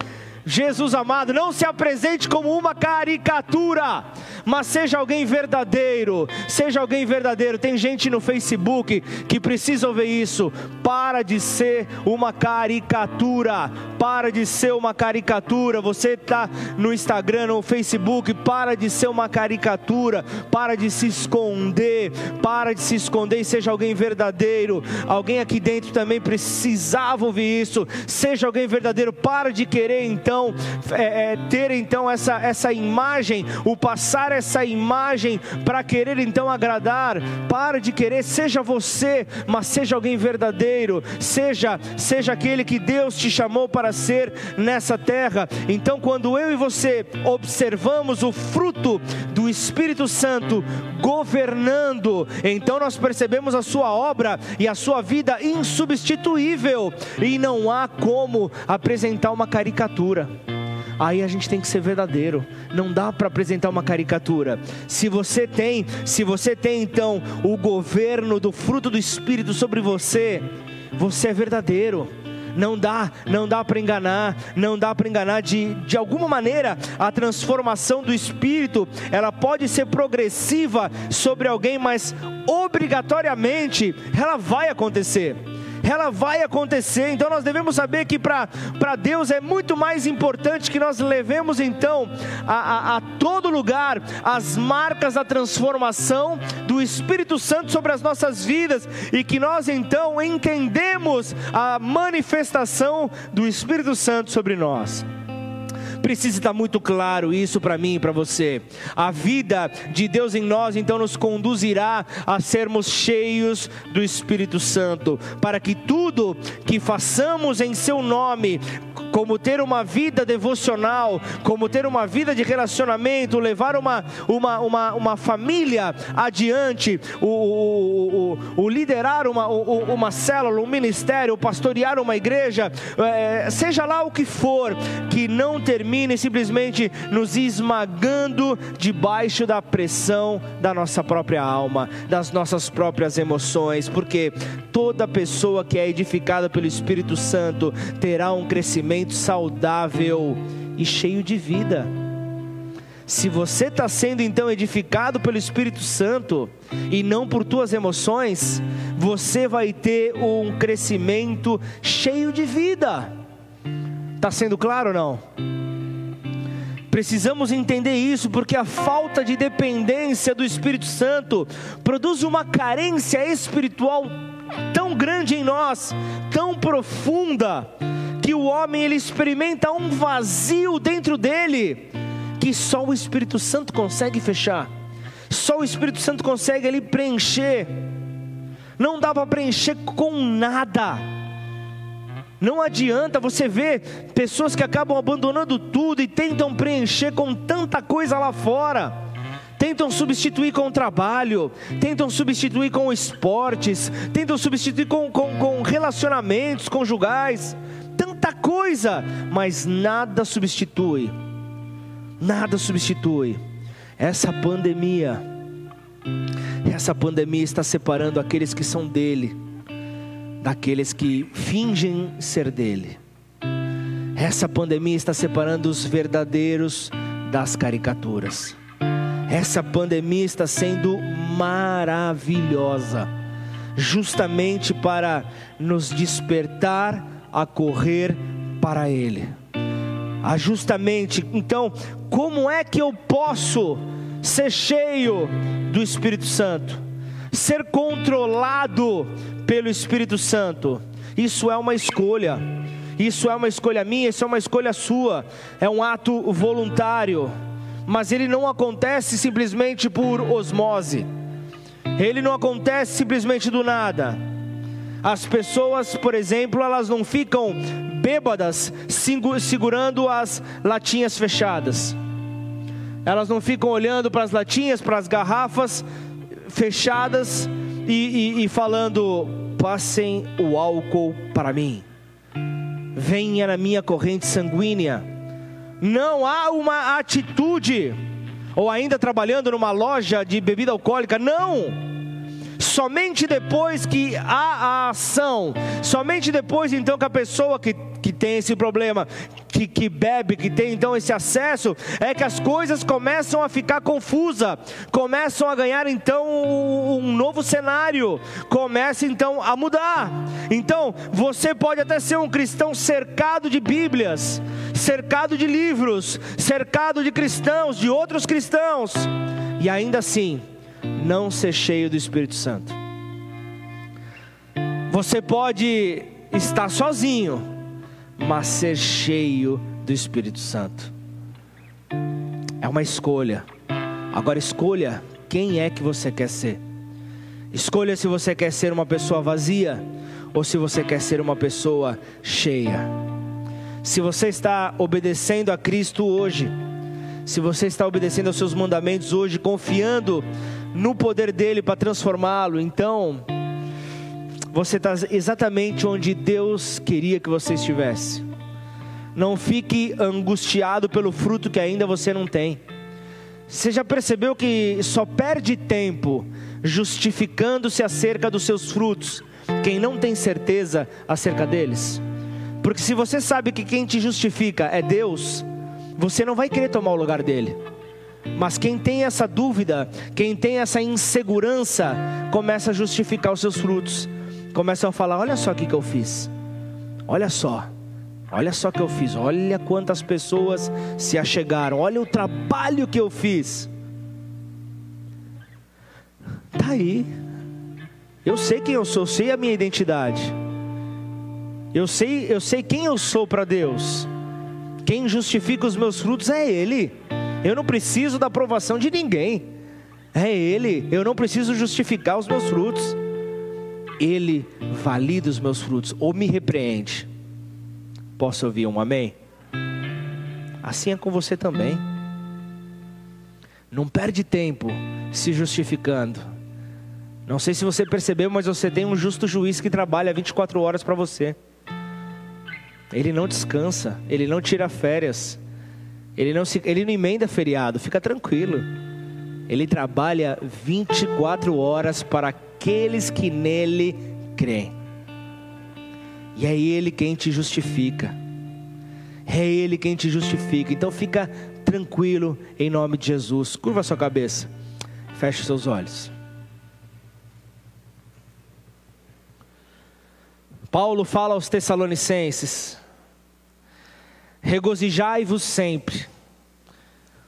Jesus amado, não se apresente como uma caricatura, mas seja alguém verdadeiro. Seja alguém verdadeiro. Tem gente no Facebook que precisa ouvir isso. Para de ser uma caricatura. Para de ser uma caricatura. Você está no Instagram, no Facebook. Para de ser uma caricatura. Para de se esconder. Para de se esconder e seja alguém verdadeiro. Alguém aqui dentro também precisava ouvir isso. Seja alguém verdadeiro. Para de querer então é, é, ter então essa, essa imagem, o passar essa imagem para querer então agradar, para de querer, seja você, mas seja alguém verdadeiro, seja, seja aquele que Deus te chamou para ser nessa terra. Então, quando eu e você observamos o fruto do Espírito Santo governando, então nós percebemos a sua obra e a sua vida insubstituível, e não há como apresentar uma caricatura aí a gente tem que ser verdadeiro. Não dá para apresentar uma caricatura. Se você tem, se você tem então o governo do fruto do espírito sobre você, você é verdadeiro. Não dá, não dá para enganar, não dá para enganar de, de alguma maneira a transformação do espírito, ela pode ser progressiva sobre alguém, mas obrigatoriamente ela vai acontecer ela vai acontecer. Então nós devemos saber que para Deus é muito mais importante que nós levemos então a, a, a todo lugar as marcas da transformação do Espírito Santo sobre as nossas vidas e que nós então entendemos a manifestação do Espírito Santo sobre nós. Precisa estar muito claro isso para mim e para você. A vida de Deus em nós então nos conduzirá a sermos cheios do Espírito Santo, para que tudo que façamos em seu nome como ter uma vida devocional, como ter uma vida de relacionamento, levar uma, uma, uma, uma família adiante, o, o, o, o liderar uma, uma célula, um ministério, pastorear uma igreja, é, seja lá o que for, que não termine simplesmente nos esmagando debaixo da pressão da nossa própria alma, das nossas próprias emoções, porque toda pessoa que é edificada pelo Espírito Santo terá um crescimento saudável e cheio de vida. Se você está sendo então edificado pelo Espírito Santo e não por tuas emoções, você vai ter um crescimento cheio de vida. Está sendo claro ou não? Precisamos entender isso, porque a falta de dependência do Espírito Santo produz uma carência espiritual tão grande em nós, tão profunda, que o homem ele experimenta um vazio dentro dele que só o Espírito Santo consegue fechar. Só o Espírito Santo consegue ali preencher. Não dá para preencher com nada. Não adianta você ver pessoas que acabam abandonando tudo e tentam preencher com tanta coisa lá fora. Tentam substituir com o trabalho, tentam substituir com esportes, tentam substituir com, com, com relacionamentos conjugais tanta coisa, mas nada substitui. Nada substitui. Essa pandemia, essa pandemia está separando aqueles que são dele, daqueles que fingem ser dele. Essa pandemia está separando os verdadeiros das caricaturas. Essa pandemia está sendo maravilhosa, justamente para nos despertar a correr para Ele. A justamente, então, como é que eu posso ser cheio do Espírito Santo? Ser controlado pelo Espírito Santo. Isso é uma escolha. Isso é uma escolha minha, isso é uma escolha sua. É um ato voluntário mas ele não acontece simplesmente por osmose. Ele não acontece simplesmente do nada. As pessoas, por exemplo, elas não ficam bêbadas segurando as latinhas fechadas. Elas não ficam olhando para as latinhas, para as garrafas fechadas e, e, e falando: passem o álcool para mim, venha na minha corrente sanguínea. Não há uma atitude, ou ainda trabalhando numa loja de bebida alcoólica, não somente depois que há a ação, somente depois então que a pessoa que, que tem esse problema, que, que bebe, que tem então esse acesso, é que as coisas começam a ficar confusas, começam a ganhar então um novo cenário, começa então a mudar. Então, você pode até ser um cristão cercado de Bíblias, cercado de livros, cercado de cristãos, de outros cristãos, e ainda assim, não ser cheio do Espírito Santo. Você pode estar sozinho, mas ser cheio do Espírito Santo. É uma escolha. Agora escolha quem é que você quer ser. Escolha se você quer ser uma pessoa vazia ou se você quer ser uma pessoa cheia. Se você está obedecendo a Cristo hoje, se você está obedecendo aos seus mandamentos hoje, confiando no poder dele para transformá-lo, então você está exatamente onde Deus queria que você estivesse. Não fique angustiado pelo fruto que ainda você não tem. Você já percebeu que só perde tempo justificando-se acerca dos seus frutos quem não tem certeza acerca deles? Porque se você sabe que quem te justifica é Deus, você não vai querer tomar o lugar dele. Mas quem tem essa dúvida, quem tem essa insegurança, começa a justificar os seus frutos. Começa a falar: olha só o que eu fiz. Olha só. Olha só o que eu fiz. Olha quantas pessoas se achegaram. Olha o trabalho que eu fiz. Tá aí. Eu sei quem eu sou, eu sei a minha identidade. Eu sei, eu sei quem eu sou para Deus. Quem justifica os meus frutos é Ele. Eu não preciso da aprovação de ninguém. É Ele. Eu não preciso justificar os meus frutos. Ele valida os meus frutos ou me repreende. Posso ouvir um amém? Assim é com você também. Não perde tempo se justificando. Não sei se você percebeu, mas você tem um justo juiz que trabalha 24 horas para você. Ele não descansa, ele não tira férias, ele não, se, ele não emenda feriado, fica tranquilo. Ele trabalha 24 horas para aqueles que nele creem. E é Ele quem te justifica. É Ele quem te justifica. Então fica tranquilo em nome de Jesus. Curva sua cabeça. Feche seus olhos. Paulo fala aos Tessalonicenses: Regozijai-vos sempre,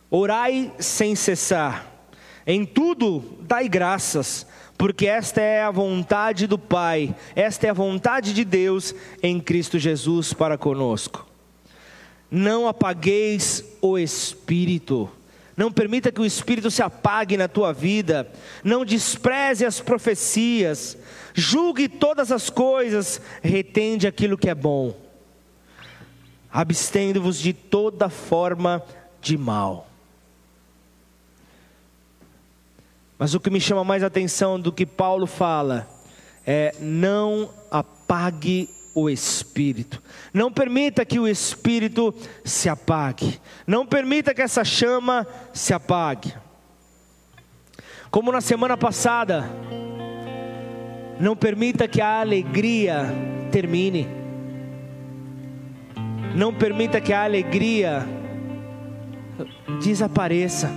orai sem cessar, em tudo dai graças, porque esta é a vontade do Pai, esta é a vontade de Deus em Cristo Jesus para conosco. Não apagueis o espírito. Não permita que o espírito se apague na tua vida. Não despreze as profecias. Julgue todas as coisas, retende aquilo que é bom abstendo-vos de toda forma de mal. Mas o que me chama mais atenção do que Paulo fala é: não apague o espírito. Não permita que o espírito se apague. Não permita que essa chama se apague. Como na semana passada, não permita que a alegria termine. Não permita que a alegria desapareça.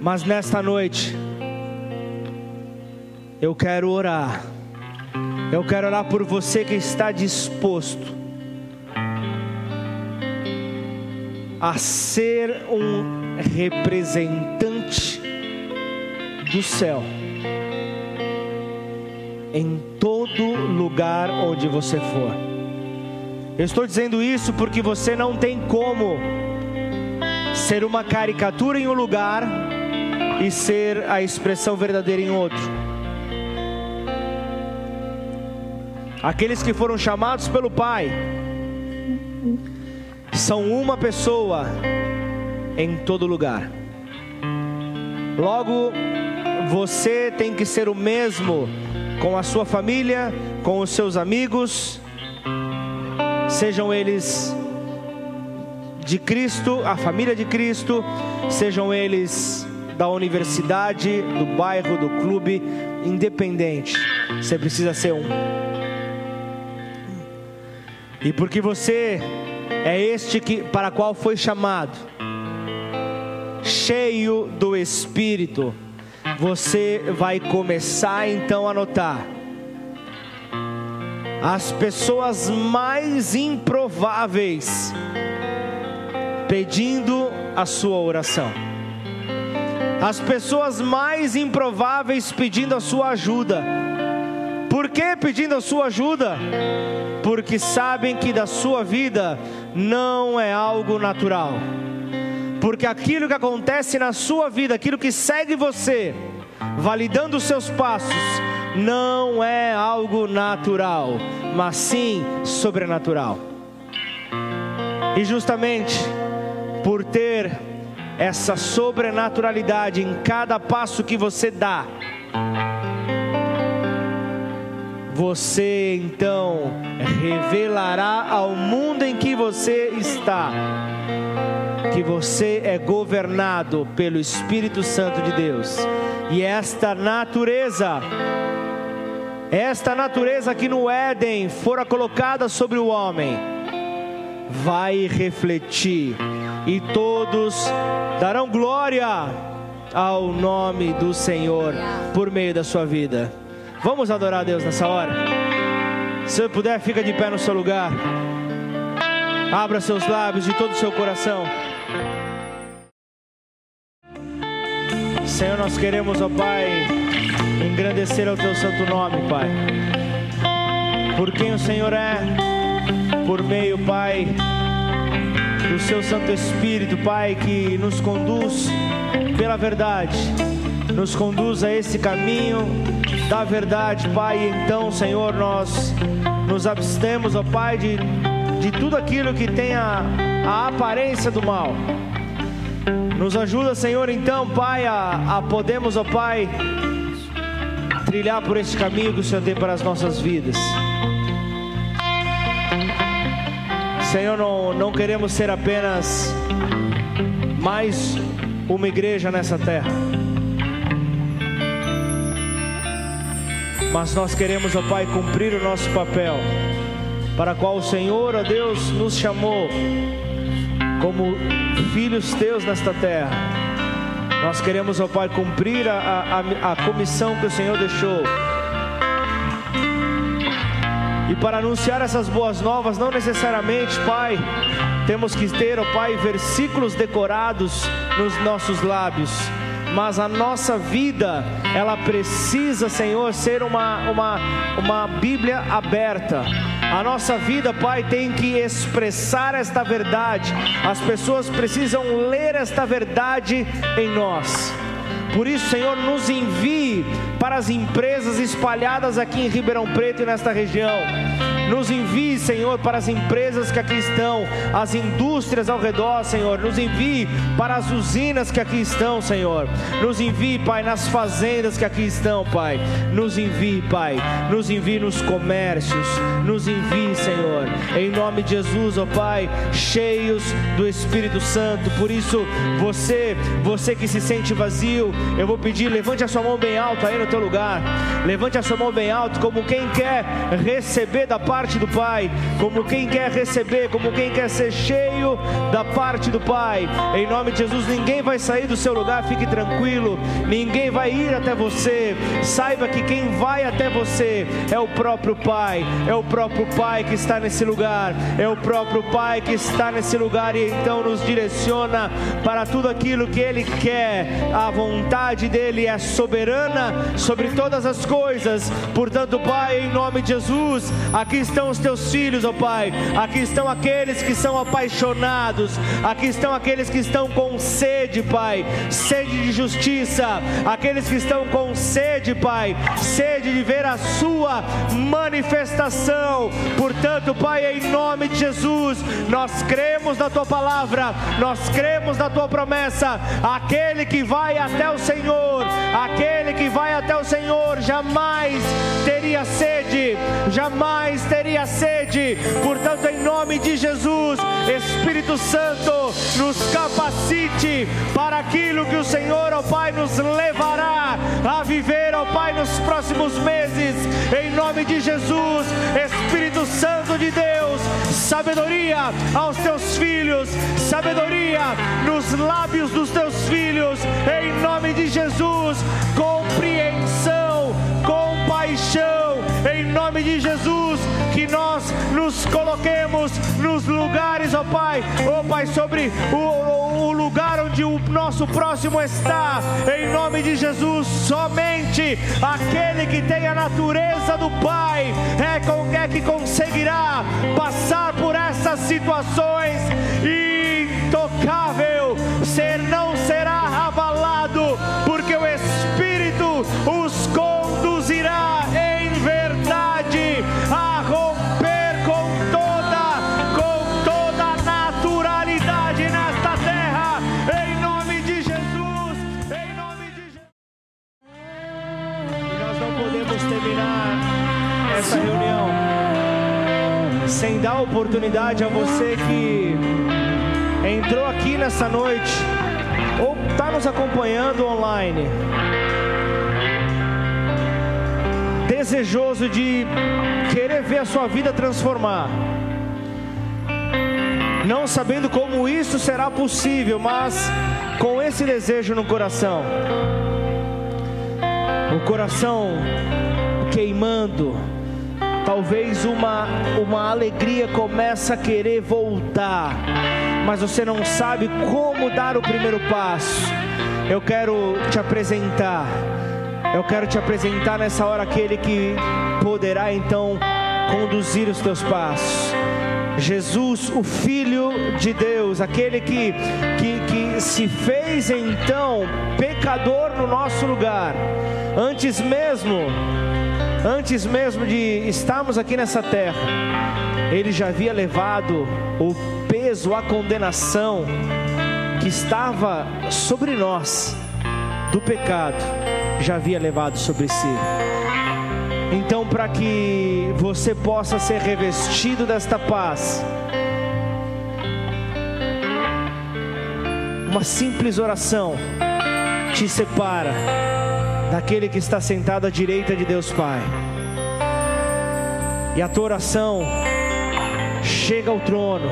Mas nesta noite, eu quero orar. Eu quero orar por você que está disposto a ser um representante do céu em todo lugar onde você for. Eu estou dizendo isso porque você não tem como ser uma caricatura em um lugar e ser a expressão verdadeira em outro. Aqueles que foram chamados pelo Pai são uma pessoa em todo lugar. Logo, você tem que ser o mesmo com a sua família, com os seus amigos, sejam eles de Cristo, a família de Cristo, sejam eles da universidade, do bairro, do clube, independente, você precisa ser um. E porque você é este que para qual foi chamado, cheio do Espírito, você vai começar então a notar as pessoas mais improváveis pedindo a sua oração. As pessoas mais improváveis pedindo a sua ajuda. Por que pedindo a sua ajuda? Porque sabem que da sua vida não é algo natural. Porque aquilo que acontece na sua vida, aquilo que segue você, validando os seus passos, não é algo natural, mas sim sobrenatural. E justamente por ter essa sobrenaturalidade em cada passo que você dá, você então revelará ao mundo em que você está que você é governado pelo Espírito Santo de Deus. E esta natureza, esta natureza que no Éden fora colocada sobre o homem, vai refletir e todos darão glória ao nome do Senhor por meio da sua vida. Vamos adorar a Deus nessa hora? Se puder, fica de pé no seu lugar. Abra seus lábios de todo o seu coração. Senhor, nós queremos, ó Pai, engrandecer o teu santo nome, Pai. Por quem o Senhor é, por meio, Pai, do seu Santo Espírito, Pai, que nos conduz pela verdade, nos conduz a esse caminho da verdade, Pai. Então, Senhor, nós nos abstemos, ó Pai, de, de tudo aquilo que tem a, aparência do mal. Nos ajuda, Senhor, então, Pai, a, a podemos, ó Pai, trilhar por este caminho que o Senhor tem para as nossas vidas. Senhor, não, não queremos ser apenas mais uma igreja nessa terra. Mas nós queremos, ó Pai, cumprir o nosso papel, para qual o Senhor, ó Deus, nos chamou como filhos teus nesta terra. Nós queremos, ó Pai, cumprir a, a, a comissão que o Senhor deixou e para anunciar essas boas novas, não necessariamente, Pai, temos que ter, ó Pai, versículos decorados nos nossos lábios, mas a nossa vida, ela precisa, Senhor, ser uma, uma, uma Bíblia aberta. A nossa vida, Pai, tem que expressar esta verdade. As pessoas precisam ler esta verdade em nós. Por isso, Senhor, nos envie para as empresas espalhadas aqui em Ribeirão Preto e nesta região. Nos envie, Senhor, para as empresas que aqui estão, as indústrias ao redor, Senhor. Nos envie para as usinas que aqui estão, Senhor. Nos envie, Pai, nas fazendas que aqui estão, Pai. Nos envie, Pai. Nos envie nos comércios. Nos envie, Senhor. Em nome de Jesus, ó Pai, cheios do Espírito Santo. Por isso, você, você que se sente vazio, eu vou pedir, levante a sua mão bem alto aí no teu lugar. Levante a sua mão bem alto, como quem quer receber da parte do Pai, como quem quer receber, como quem quer ser cheio da parte do Pai. Em nome de Jesus, ninguém vai sair do seu lugar, fique tranquilo. Ninguém vai ir até você. Saiba que quem vai até você é o próprio Pai. É o próprio Pai que está nesse lugar. É o próprio Pai que está nesse lugar e então nos direciona para tudo aquilo que Ele quer. A vontade dele é soberana sobre todas as coisas. Portanto, Pai, em nome de Jesus, aqui estão os teus filhos, ó Pai. Aqui estão aqueles que são apaixonados. Aqui estão aqueles que estão com sede, Pai. Sede de justiça. Aqueles que estão com sede, Pai. Sede de ver a sua manifestação. Portanto, Pai, em nome de Jesus, nós cremos na tua palavra. Nós cremos na tua promessa. Aquele que vai até o Senhor, aquele que vai até o Senhor jamais teria sede, jamais teria sede. Portanto, em nome de Jesus, Espírito Santo, nos capacite para aquilo que o Senhor, ó Pai, nos levará a viver, ó Pai, nos próximos meses. Em nome de Jesus, Espírito Santo de Deus, sabedoria aos teus filhos, sabedoria nos lábios dos teus filhos, em nome de Jesus, compreensão, compaixão, em nome de Jesus, que nós nos coloquemos nos lugares, ó Pai, ó Pai, sobre o, o lugar onde o nosso próximo está, em nome de Jesus, somente aquele que tem a natureza do Pai é, com, é que conseguirá passar por essas situações intocável, ser não sem dar oportunidade a você que entrou aqui nessa noite ou está nos acompanhando online, desejoso de querer ver a sua vida transformar, não sabendo como isso será possível, mas com esse desejo no coração, o coração queimando, talvez uma, uma alegria começa a querer voltar, mas você não sabe como dar o primeiro passo. Eu quero te apresentar, eu quero te apresentar nessa hora aquele que poderá então conduzir os teus passos. Jesus, o Filho de Deus, aquele que, que, que se fez então pecador no nosso lugar, antes mesmo antes mesmo de estarmos aqui nessa terra, ele já havia levado o peso, a condenação que estava sobre nós do pecado, já havia levado sobre si. Então, para que você possa ser revestido desta paz, uma simples oração te separa daquele que está sentado à direita de Deus Pai. E a tua oração chega ao trono,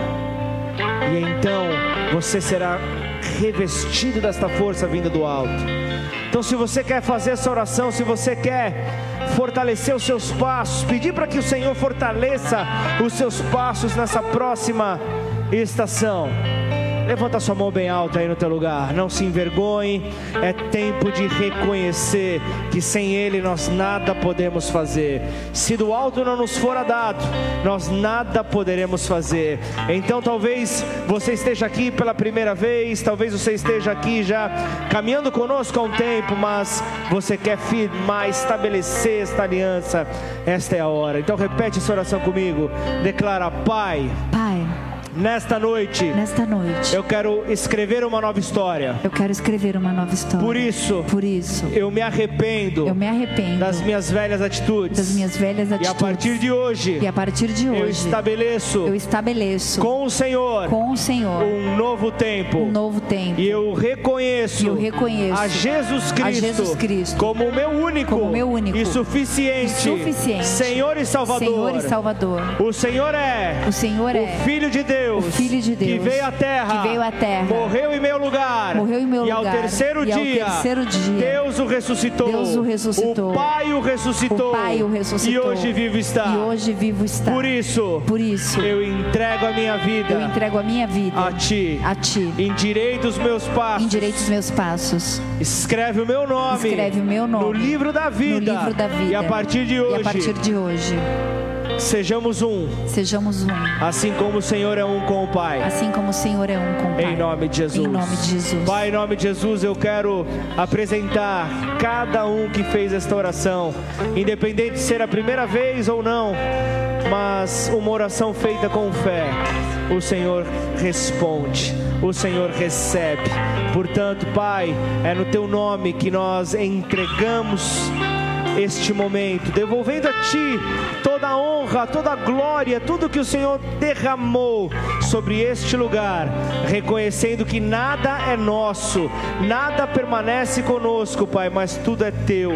e então você será revestido desta força vinda do alto. Então, se você quer fazer essa oração, se você quer fortalecer os seus passos, pedir para que o Senhor fortaleça os seus passos nessa próxima estação. Levanta sua mão bem alta aí no teu lugar. Não se envergonhe. É tempo de reconhecer que sem Ele nós nada podemos fazer. Se do alto não nos fora dado, nós nada poderemos fazer. Então talvez você esteja aqui pela primeira vez, talvez você esteja aqui já caminhando conosco há um tempo, mas você quer firmar, estabelecer esta aliança. Esta é a hora. Então repete essa oração comigo. Declara: Pai. Pai, Nesta noite, nesta noite, eu quero escrever uma nova história. eu quero escrever uma nova história. Por isso, Por isso, eu me arrependo eu me arrependo das minhas velhas atitudes. das minhas velhas E atitudes. a partir de hoje, E a partir de eu hoje, estabeleço eu estabeleço com o Senhor com o Senhor um novo tempo. um novo tempo. E eu reconheço, E eu reconheço a Jesus a Cristo, Jesus Cristo como o meu único, como meu único e suficiente, e suficiente Senhor e Salvador. Senhor e Salvador. O Senhor é O Senhor é o Filho de Deus, Deus, o Filho de Deus, que veio à terra, que veio à terra, morreu em meu lugar, morreu em meu e lugar, ao terceiro e ao dia, terceiro dia, Deus o ressuscitou, Deus o ressuscitou, o Pai o ressuscitou, o Pai o ressuscitou, e hoje vivo está. E hoje vivo está. Por isso, por isso, eu entrego a minha vida, eu entrego a minha vida a Ti, a Ti. Endireita os meus passos, endireita os meus passos. Escreve o meu nome, escreve o meu nome no livro da vida, no livro da vida. E a partir de hoje, e a partir de hoje Sejamos um. Sejamos um. Assim como o Senhor é um com o Pai. Assim como o Senhor é um com o Pai. Em nome de Jesus. Em nome de Jesus. Pai, em nome de Jesus, eu quero apresentar cada um que fez esta oração, independente de ser a primeira vez ou não, mas uma oração feita com fé. O Senhor responde, o Senhor recebe. Portanto, Pai, é no teu nome que nós entregamos este momento, devolvendo a Ti toda a honra, toda a glória, tudo que o Senhor derramou sobre este lugar, reconhecendo que nada é nosso, nada permanece conosco, Pai, mas tudo é Teu.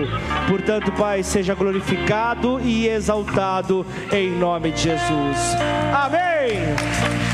Portanto, Pai, seja glorificado e exaltado em nome de Jesus. Amém.